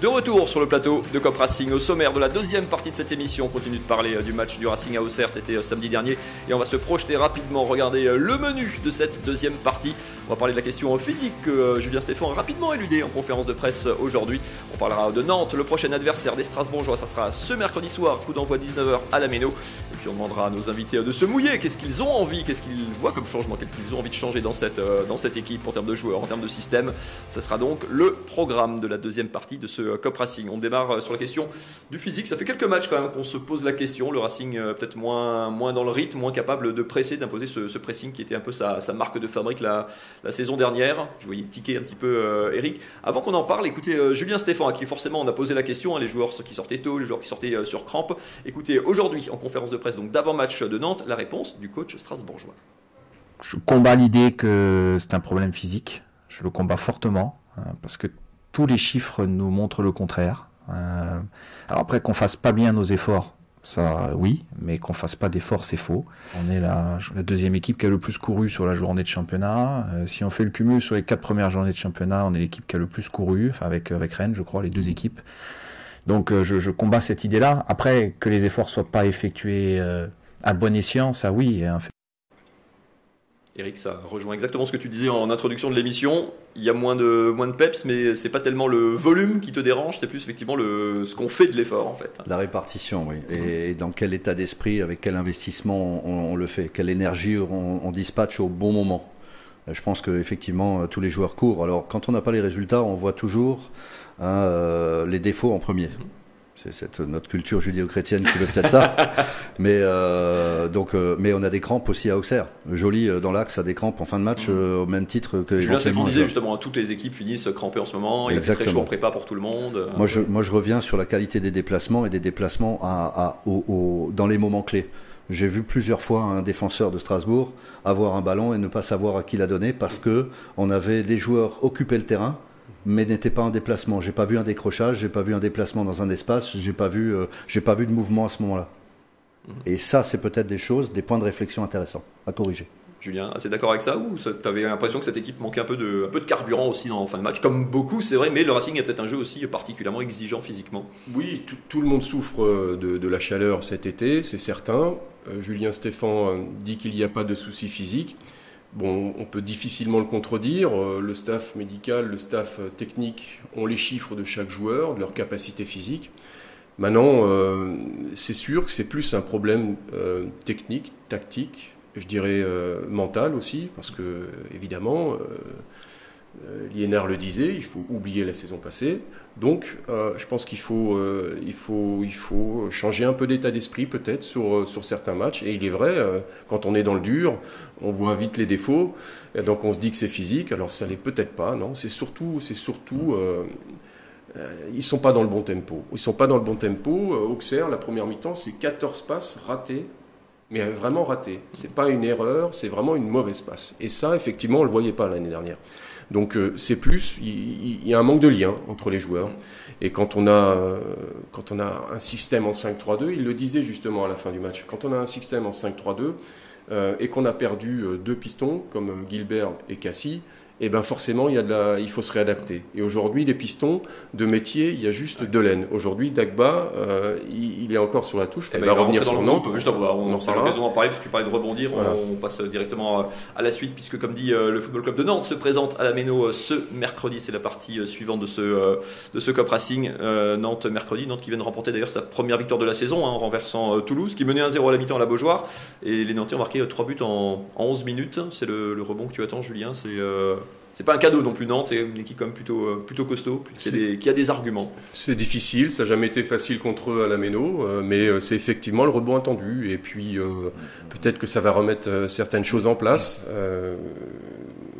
De retour sur le plateau de Cop Racing, au sommaire de la deuxième partie de cette émission, on continue de parler euh, du match du Racing à Auxerre, c'était euh, samedi dernier, et on va se projeter rapidement, regarder euh, le menu de cette deuxième partie. On va parler de la question physique que Julien Stéphane a rapidement éludé en conférence de presse aujourd'hui. On parlera de Nantes, le prochain adversaire des Strasbourgeois, ça sera ce mercredi soir, coup d'envoi 19h à la Méno. Et puis on demandera à nos invités de se mouiller, qu'est-ce qu'ils ont envie, qu'est-ce qu'ils voient comme changement, qu'est-ce qu'ils ont envie de changer dans cette, dans cette équipe en termes de joueurs, en termes de système? Ce sera donc le programme de la deuxième partie de ce Cop Racing. On démarre euh, sur la question du physique. Ça fait quelques matchs quand même qu'on se pose la question. Le Racing euh, peut-être moins, moins dans le rythme, moins capable de presser, d'imposer ce, pressing qui était un peu sa, marque de fabrique la, saison dernière. Je voyais tiquer un petit peu euh, Eric. Avant qu'on en parle, écoutez Julien Stéphane, à qui forcément on a posé la question, hein, les joueurs qui sortaient tôt, les joueurs qui sortaient sur crampe. Écoutez, aujourd'hui en conférence de presse, donc d'avant-match de Nantes, la réponse du coach strasbourgeois. Je combats l'idée que c'est un problème physique. Je le combats fortement hein, parce que tous les chiffres nous montrent le contraire. Euh, alors après qu'on fasse pas bien nos efforts, ça oui, mais qu'on fasse pas d'efforts, c'est faux. On est la, la, deuxième équipe qui a le plus couru sur la journée de championnat. Euh, si on fait le cumul sur les quatre premières journées de championnat, on est l'équipe qui a le plus couru, enfin avec avec Rennes, je crois, les deux équipes. Donc euh, je, je, combats cette idée-là. Après que les efforts soient pas effectués à bon escient, ça oui, hein, Eric, ça rejoint exactement ce que tu disais en introduction de l'émission. Il y a moins de, moins de peps, mais c'est pas tellement le volume qui te dérange, c'est plus effectivement le, ce qu'on fait de l'effort en fait. La répartition, oui. Et, dans quel état d'esprit, avec quel investissement on, le fait, quelle énergie on, on, dispatche au bon moment? Je pense qu'effectivement, tous les joueurs courent. Alors, quand on n'a pas les résultats, on voit toujours hein, euh, les défauts en premier. C'est notre culture judéo-chrétienne qui veut peut-être ça. mais, euh, donc, euh, mais on a des crampes aussi à Auxerre. Joli euh, dans l'axe a des crampes en fin de match au même titre que Julien Stéphane disait justement, toutes les équipes finissent crampées en ce moment. Il y a très chaud en prépa pour tout le monde. Moi je, moi, je reviens sur la qualité des déplacements et des déplacements à, à, dans les moments clés. J'ai vu plusieurs fois un défenseur de Strasbourg avoir un ballon et ne pas savoir à qui la donner parce que on avait les joueurs occuper le terrain mais n'était pas en déplacement. J'ai pas vu un décrochage, j'ai pas vu un déplacement dans un espace, j'ai pas vu, euh, j'ai pas vu de mouvement à ce moment-là. Mhm. Et ça, c'est peut-être des choses, des points de réflexion intéressants à corriger. Julien, assez d'accord avec ça ou tu avais l'impression que cette équipe manquait un peu, de, un peu de carburant aussi en fin de match? Comme beaucoup, c'est vrai, mais le Racing a peut-être un jeu aussi particulièrement exigeant physiquement. Oui, tout, le monde souffre euh, de, la chaleur cet été, c'est certain. Euh, Julien Stéphan dit qu'il n'y a pas de soucis physiques. Bon, on peut difficilement le contredire. Euh, le staff médical, le staff euh, technique ont les chiffres de chaque joueur, de leur capacité physique. Maintenant, euh, c'est sûr que c'est plus un problème technique, tactique, je dirais mental aussi, parce que évidemment, l'INR le disait, il faut oublier la saison passée. Donc, euh, je pense qu'il faut, euh, il faut, il faut changer un peu d'état d'esprit peut-être sur, euh, sur certains matchs. Et il est vrai, quand on est dans le dur, on voit vite les défauts. Donc, on se dit que c'est physique. Alors, ça l'est peut-être pas. Non, c'est surtout, c'est surtout, ils sont pas dans le bon tempo. Ils sont pas dans le bon tempo. Auxerre, la première mi-temps, c'est 14 passes ratées. Mais vraiment ratées. C'est pas une erreur, c'est vraiment une mauvaise passe. Et ça, effectivement, on le voyait pas l'année dernière. Donc euh, c'est plus, il, y a un manque de lien entre les joueurs. Et quand on a, euh, quand on a un système en 5-3-2, il le disait justement à la fin du match, quand on a un système en 5-3-2 euh, et qu'on a perdu deux pistons comme Gilbert et Cassie, et eh ben forcément il, y a de la, il faut se réadapter. Et aujourd'hui, les pistons de métier, il y a juste Delaine. Aujourd'hui, Dagba, euh, il, est encore sur la touche. Eh il ben, va revenir sur Nantes. Juste, on, on, aura l'occasion d'en parler, parce que tu parlais de rebondir. On, passe directement à, la suite, puisque comme dit euh, le Football Club de Nantes se présente à la Méno euh, ce mercredi. C'est la partie suivante de ce, de ce Cup Racing. Nantes mercredi. Nantes qui vient de remporter d'ailleurs sa première victoire de la saison hein, en renversant Toulouse, qui menait 1-0 à la mi-temps à la Beaujoire. Et les Nantais ont marqué 3 buts en, 11 minutes. C'est le, le, rebond que tu attends, Julien. C'est c'est pas un cadeau non plus Nantes, c'est une équipe comme plutôt, euh, plutôt costaud, qui a des arguments. C'est difficile, ça n'a jamais été facile contre eux à la Méno, euh, mais euh, c'est effectivement le rebond attendu. Et puis peut-être que ça va remettre certaines choses en place.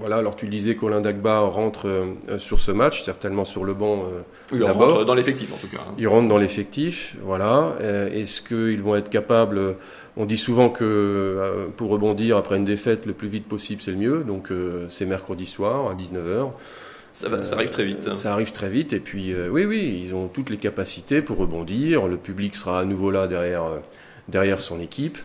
voilà, alors tu le disais, Colin Dagba rentre sur ce match, certainement sur le banc. il rentre dans l'effectif en tout cas. Hein. Il rentre dans l'effectif, voilà. Est-ce qu'ils vont être capables on dit souvent que euh, pour rebondir après une défaite, le plus vite possible, c'est le mieux. Donc euh, c'est mercredi soir à 19h. Ça, va, ça, arrive très vite. Hein. Ça arrive très vite. Et puis, euh, oui, oui, ils ont toutes les capacités pour rebondir. Le public sera à nouveau là derrière, derrière son équipe.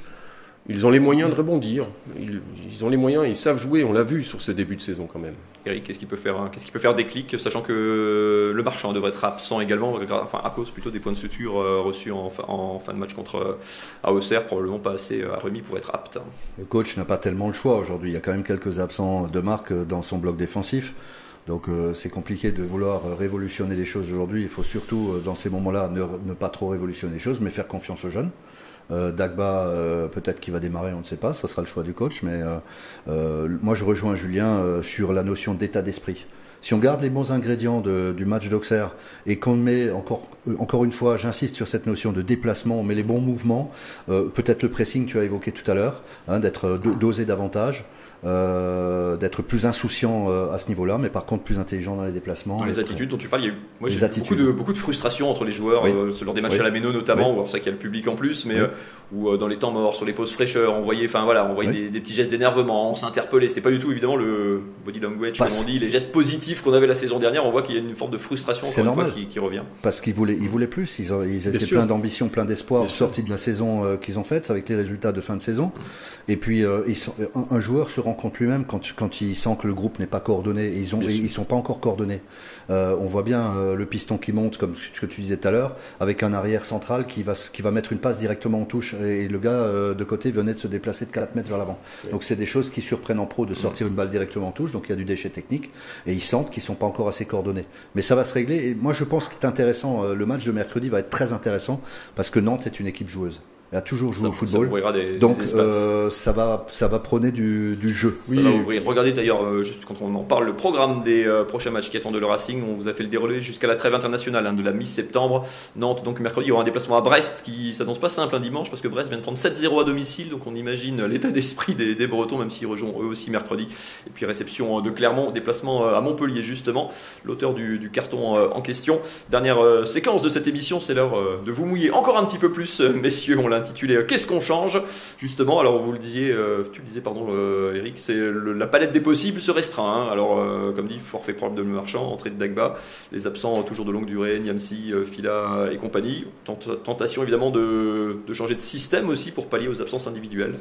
Ils ont les moyens de rebondir. Ils, ils ont les moyens, ils savent jouer. On l'a vu sur ce début de saison quand même. Eric, qu'est-ce qui peut faire, hein, qu'est-ce qui peut faire déclic, sachant que le marchand devrait être absent également, enfin à cause plutôt des points de suture euh, reçus en, fin- en fin de match contre euh, AOCR, probablement pas assez euh, remis pour être apte. Le coach n'a pas tellement le choix aujourd'hui. Il y a quand même quelques absents de marque dans son bloc défensif. Donc euh, c'est compliqué de vouloir révolutionner les choses aujourd'hui. Il faut surtout, euh, dans ces moments-là, ne, pas trop révolutionner les choses, mais faire confiance aux jeunes. Euh, Dagba, peut-être qu'il va démarrer, on ne sait pas, ça sera le choix du coach. Mais moi, je rejoins Julien sur la notion d'état d'esprit. Si on garde les bons ingrédients du match d'Auxerre et qu'on met encore, encore une fois, j'insiste sur cette notion de déplacement, on met les bons mouvements, peut-être le pressing, tu as évoqué tout à l'heure, hein, d'être do- dosé davantage, d'être plus insouciant euh, à ce niveau-là, mais par contre plus intelligent dans les déplacements. Dans les attitudes dont tu parles, il y a eu moi, Les beaucoup de, beaucoup de frustration entre les joueurs Oui. euh, lors des matchs Oui. à la Méno notamment, Oui. où alors ça qu'il y a le public en plus, mais Oui. euh, où euh, dans les temps morts, sur les pauses fraîcheurs, on voyait, enfin voilà, on voyait Oui. des, des petits gestes d'énervement, on s'interpellait. C'était pas du tout évidemment le body language, Pas- comme on dit, les gestes positifs qu'on avait la saison dernière. On voit qu'il y a une forme de frustration encore une fois normal. qui, qui revient. Parce qu'ils voulaient, ils voulaient plus. Ils, étaient pleins d'ambition, pleins d'espoir, sortis de la saison euh, qu'ils ont faite avec les résultats de fin de saison. Et puis, euh, ils sont, un, un joueur se rend compte lui-même quand, quand il sent que le groupe n'est pas coordonné. Et ils ont, et ils sont pas encore coordonnés. Euh, on voit bien euh, le piston qui monte, comme ce que tu disais tout à l'heure, avec un arrière central qui va, s- qui va mettre une passe directement en touche. Et, le gars euh, de côté venait de se déplacer de 4 mètres vers l'avant. Donc, c'est des choses qui surprennent en pro de sortir une balle directement en touche. Donc, il y a du déchet technique. Et ils sentent qu'ils sont pas encore assez coordonnés. Mais ça va se régler. Et moi, je pense qu'il est intéressant. le match de mercredi va être très intéressant parce que Nantes est une équipe joueuse. Elle a toujours joué Ça, au football. des, Donc, des euh, ça va, ça va prôner du, du jeu. Ça va ouvrir. Regardez d'ailleurs, euh, juste quand on en parle, le programme des euh, prochains matchs qui attendent le Racing. On vous a fait le déroulé jusqu'à la trêve internationale hein, de la mi-septembre. Nantes, donc mercredi, il y aura un déplacement à Brest qui s'annonce pas simple un dimanche parce que Brest vient de prendre 7-0 à domicile. Donc on imagine l'état d'esprit des, des Bretons, même s'ils rejoignent eux aussi mercredi. Et puis réception de Clermont, déplacement à Montpellier justement. L'auteur du, du carton en question. Dernière séquence de cette émission, c'est l'heure de vous mouiller encore un petit peu plus, messieurs. On l'a intitulé euh, Qu'est-ce qu'on change? Justement, alors vous le disiez, euh, tu le disais, pardon, Eric, c'est la palette des possibles se restreint. hein. Alors, euh, comme dit, forfait propre de Marchand, entrée de Dagba, les absents toujours de longue durée, Niamsi, Fila et compagnie. Tent- tentation évidemment de, de changer de système aussi pour pallier aux absences individuelles.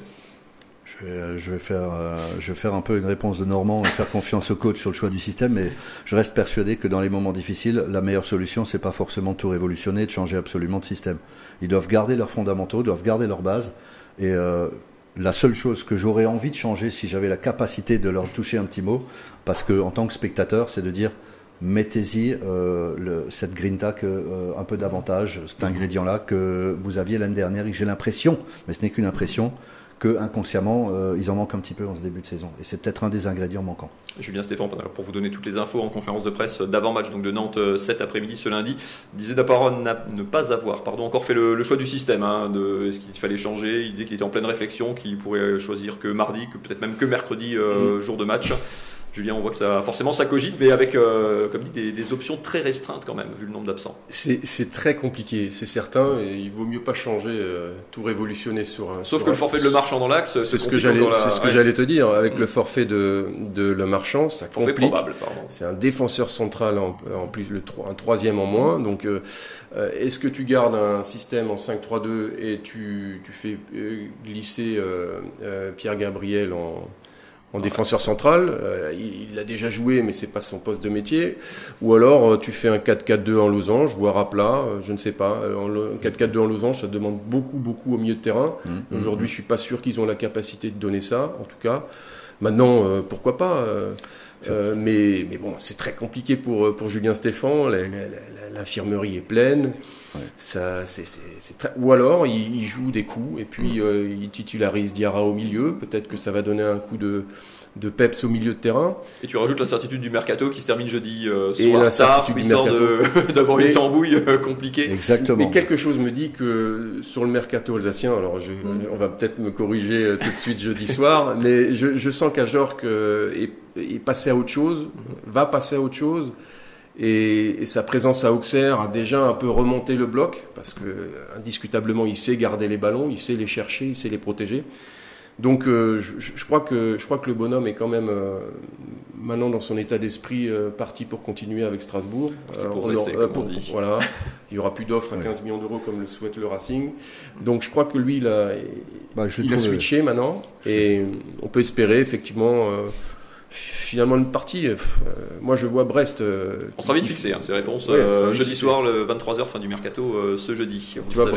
Je vais, euh, euh, je vais faire un peu une réponse de Normand et faire confiance au coach sur le choix du système, mais je reste persuadé que dans les moments difficiles, la meilleure solution, c'est pas forcément de tout révolutionner, de changer absolument de système. Ils doivent garder leurs fondamentaux, doivent garder leur base, et euh, la seule chose que j'aurais envie de changer si j'avais la capacité de leur toucher un petit mot, parce que en tant que spectateur, c'est de dire mettez-y cette grinta que, euh, un peu davantage, cet ingrédient-là que vous aviez l'année dernière. Et j'ai l'impression, mais ce n'est qu'une impression, que inconsciemment euh, ils en manquent un petit peu en ce début de saison. Et c'est peut-être un des ingrédients manquants. Julien Stéphane, pour vous donner toutes les infos en conférence de presse d'avant-match donc de Nantes euh, cet après-midi, ce lundi, disait d'abord ne pas avoir pardon, encore fait le, le choix du système. hein, de, est-ce qu'il fallait changer? Il disait qu'il était en pleine réflexion, qu'il pourrait choisir que mardi, que peut-être même que mercredi, euh, jour de match. Julien, on voit que ça forcément ça cogite, mais avec, euh, comme dit, des, des options très restreintes quand même, vu le nombre d'absents. C'est très compliqué, c'est certain, et il vaut mieux pas changer, euh, tout révolutionner sur un. Sauf sur que un- le forfait de Le Marchand dans l'axe, C'est ce que j'allais, encore la- c'est ce que ouais, j'allais te dire. Avec le forfait de, de Le Marchand, ça forfait complique. C'est un défenseur central en, en plus le un troisième en moins. Donc, euh, est-ce que tu gardes un système en 5-3-2 et tu, tu fais glisser Pierre Gabriel en, en défenseur central Euh, il, il a déjà joué, mais c'est pas son poste de métier. Ou alors euh, tu fais un 4-4-2 en losange, voire à plat, euh, je ne sais pas. En lo- 4-4-2 en losange, ça demande beaucoup, beaucoup au milieu de terrain. Mmh, Aujourd'hui, je suis pas sûr qu'ils ont la capacité de donner ça, en tout cas. Maintenant, pourquoi pas euh, mais, mais bon, c'est très compliqué pour, euh, pour Julien Stéphan. L'infirmerie est pleine. Ouais. Ça, c'est, très... Ou alors, il, il joue des coups et puis euh, il titularise Diarra au milieu. Peut-être que ça va donner un coup de, de peps au milieu de terrain. Et tu rajoutes l'incertitude du mercato qui se termine jeudi euh, Et soir l'incertitude tard, du histoire d'avoir Mais- une tambouille euh, compliquée. Exactement. Mais quelque chose me dit que sur le mercato alsacien, alors je- on va peut-être me corriger tout de suite jeudi soir, mais je, je sens qu'Ajorc euh, est, est passé à autre chose, va passer à autre chose, et, et sa présence à Auxerre a déjà un peu remonté le bloc, parce que indiscutablement il sait garder les ballons, il sait les chercher, il sait les protéger. Donc euh, je, je crois que, je crois que le bonhomme est quand même euh, maintenant dans son état d'esprit euh, parti pour continuer avec Strasbourg. Parti pour rester, aura-. Voilà. Il n'y aura plus d'offres à 15 millions d'euros comme le souhaite le Racing. Donc je crois que lui, il a, bah, il a switché maintenant. Et on peut espérer effectivement finalement une partie. Euh, moi, je vois Brest. Euh, on sera vite fixé, hein, ces réponses. Euh, jeudi soir, le 23h, fin du mercato, ce jeudi. Vous tu vois,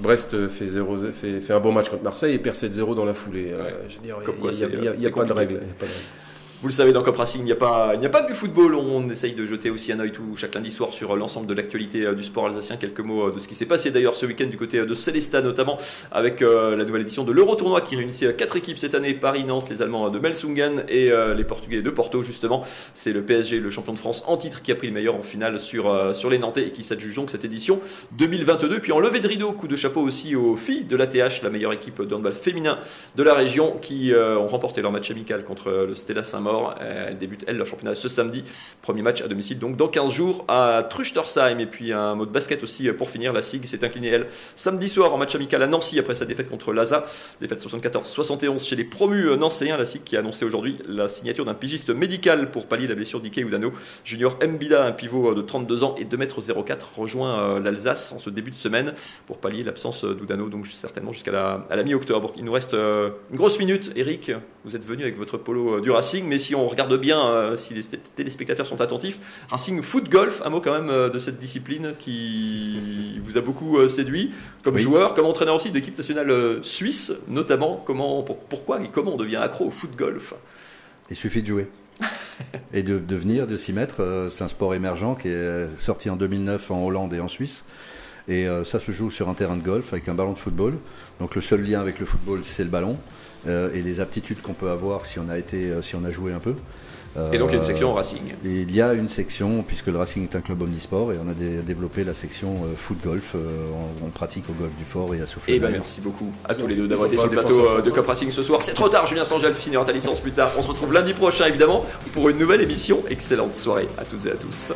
Brest, fait, 0, fait, fait, un bon match contre Marseille et perd 7-0 dans la foulée. il n'y a, a, pas de règle. Vous le savez, dans Cop Racing, il n'y a, pas, a pas que du football. On essaye de jeter aussi un œil tout chaque lundi soir sur l'ensemble de l'actualité euh, du sport alsacien. Quelques mots euh, de ce qui s'est passé d'ailleurs ce week-end du côté euh, de Célestat, notamment avec la nouvelle édition de l'Euro Tournoi qui réunissait quatre équipes cette année Paris, Nantes, les Allemands de Melsungen et les Portugais de Porto, justement. C'est le PSG, le champion de France en titre, qui a pris le meilleur en finale sur, sur les Nantais et qui s'adjuge donc cette édition 2022. Puis en levée de rideau, coup de chapeau aussi aux filles de l'ATH, la meilleure équipe de handball féminin de la région, qui ont remporté leur match amical contre le Stella Saint-Maur débute, elle, leur championnat ce samedi. Premier match à domicile, donc dans 15 jours à Truchtersheim. Et puis un mot de basket aussi pour finir. La SIG s'est inclinée, elle, samedi soir en match amical à Nancy après sa défaite contre Laza. Défaite 74-71 chez les promus nancéens. La SIG qui a annoncé aujourd'hui la signature d'un pigiste médical pour pallier la blessure d'Ike Udano. Junior Mbida, un pivot de 32 ans et 2m04, rejoint euh, l'Alsace en ce début de semaine pour pallier l'absence d'Udano, donc certainement jusqu'à la, la mi-octobre. Il nous reste euh, une grosse minute. Eric, vous êtes venu avec votre polo euh, du Racing, mais si on regarde bien euh, si les téléspectateurs sont attentifs. Racing Foot Golf, un mot quand même euh, de cette discipline qui vous a beaucoup euh, séduit comme joueur, comme entraîneur aussi d'équipe nationale suisse, notamment. Comment, pourquoi et comment on devient accro au foot golf? Il suffit de jouer. et de, de venir, de s'y mettre. C'est un sport émergent qui est sorti en 2009 en Hollande et en Suisse. Et ça se joue sur un terrain de golf avec un ballon de football. Donc le seul lien avec le football, c'est le ballon et les aptitudes qu'on peut avoir si on a été, si on a joué un peu. Et donc il y a une section Racing. il y a une section, puisque le Racing est un club omnisport, et on a développé la section euh, foot golf. Euh, on, pratique au golf du fort et à Souffle. Et eh ben merci beaucoup à tous les deux d'avoir été sur le plateau euh, de Cop Racing ce soir. C'est trop tard, Julien Sangel finira ta licence plus tard. On se retrouve lundi prochain évidemment pour une nouvelle émission. Excellente soirée à toutes et à tous.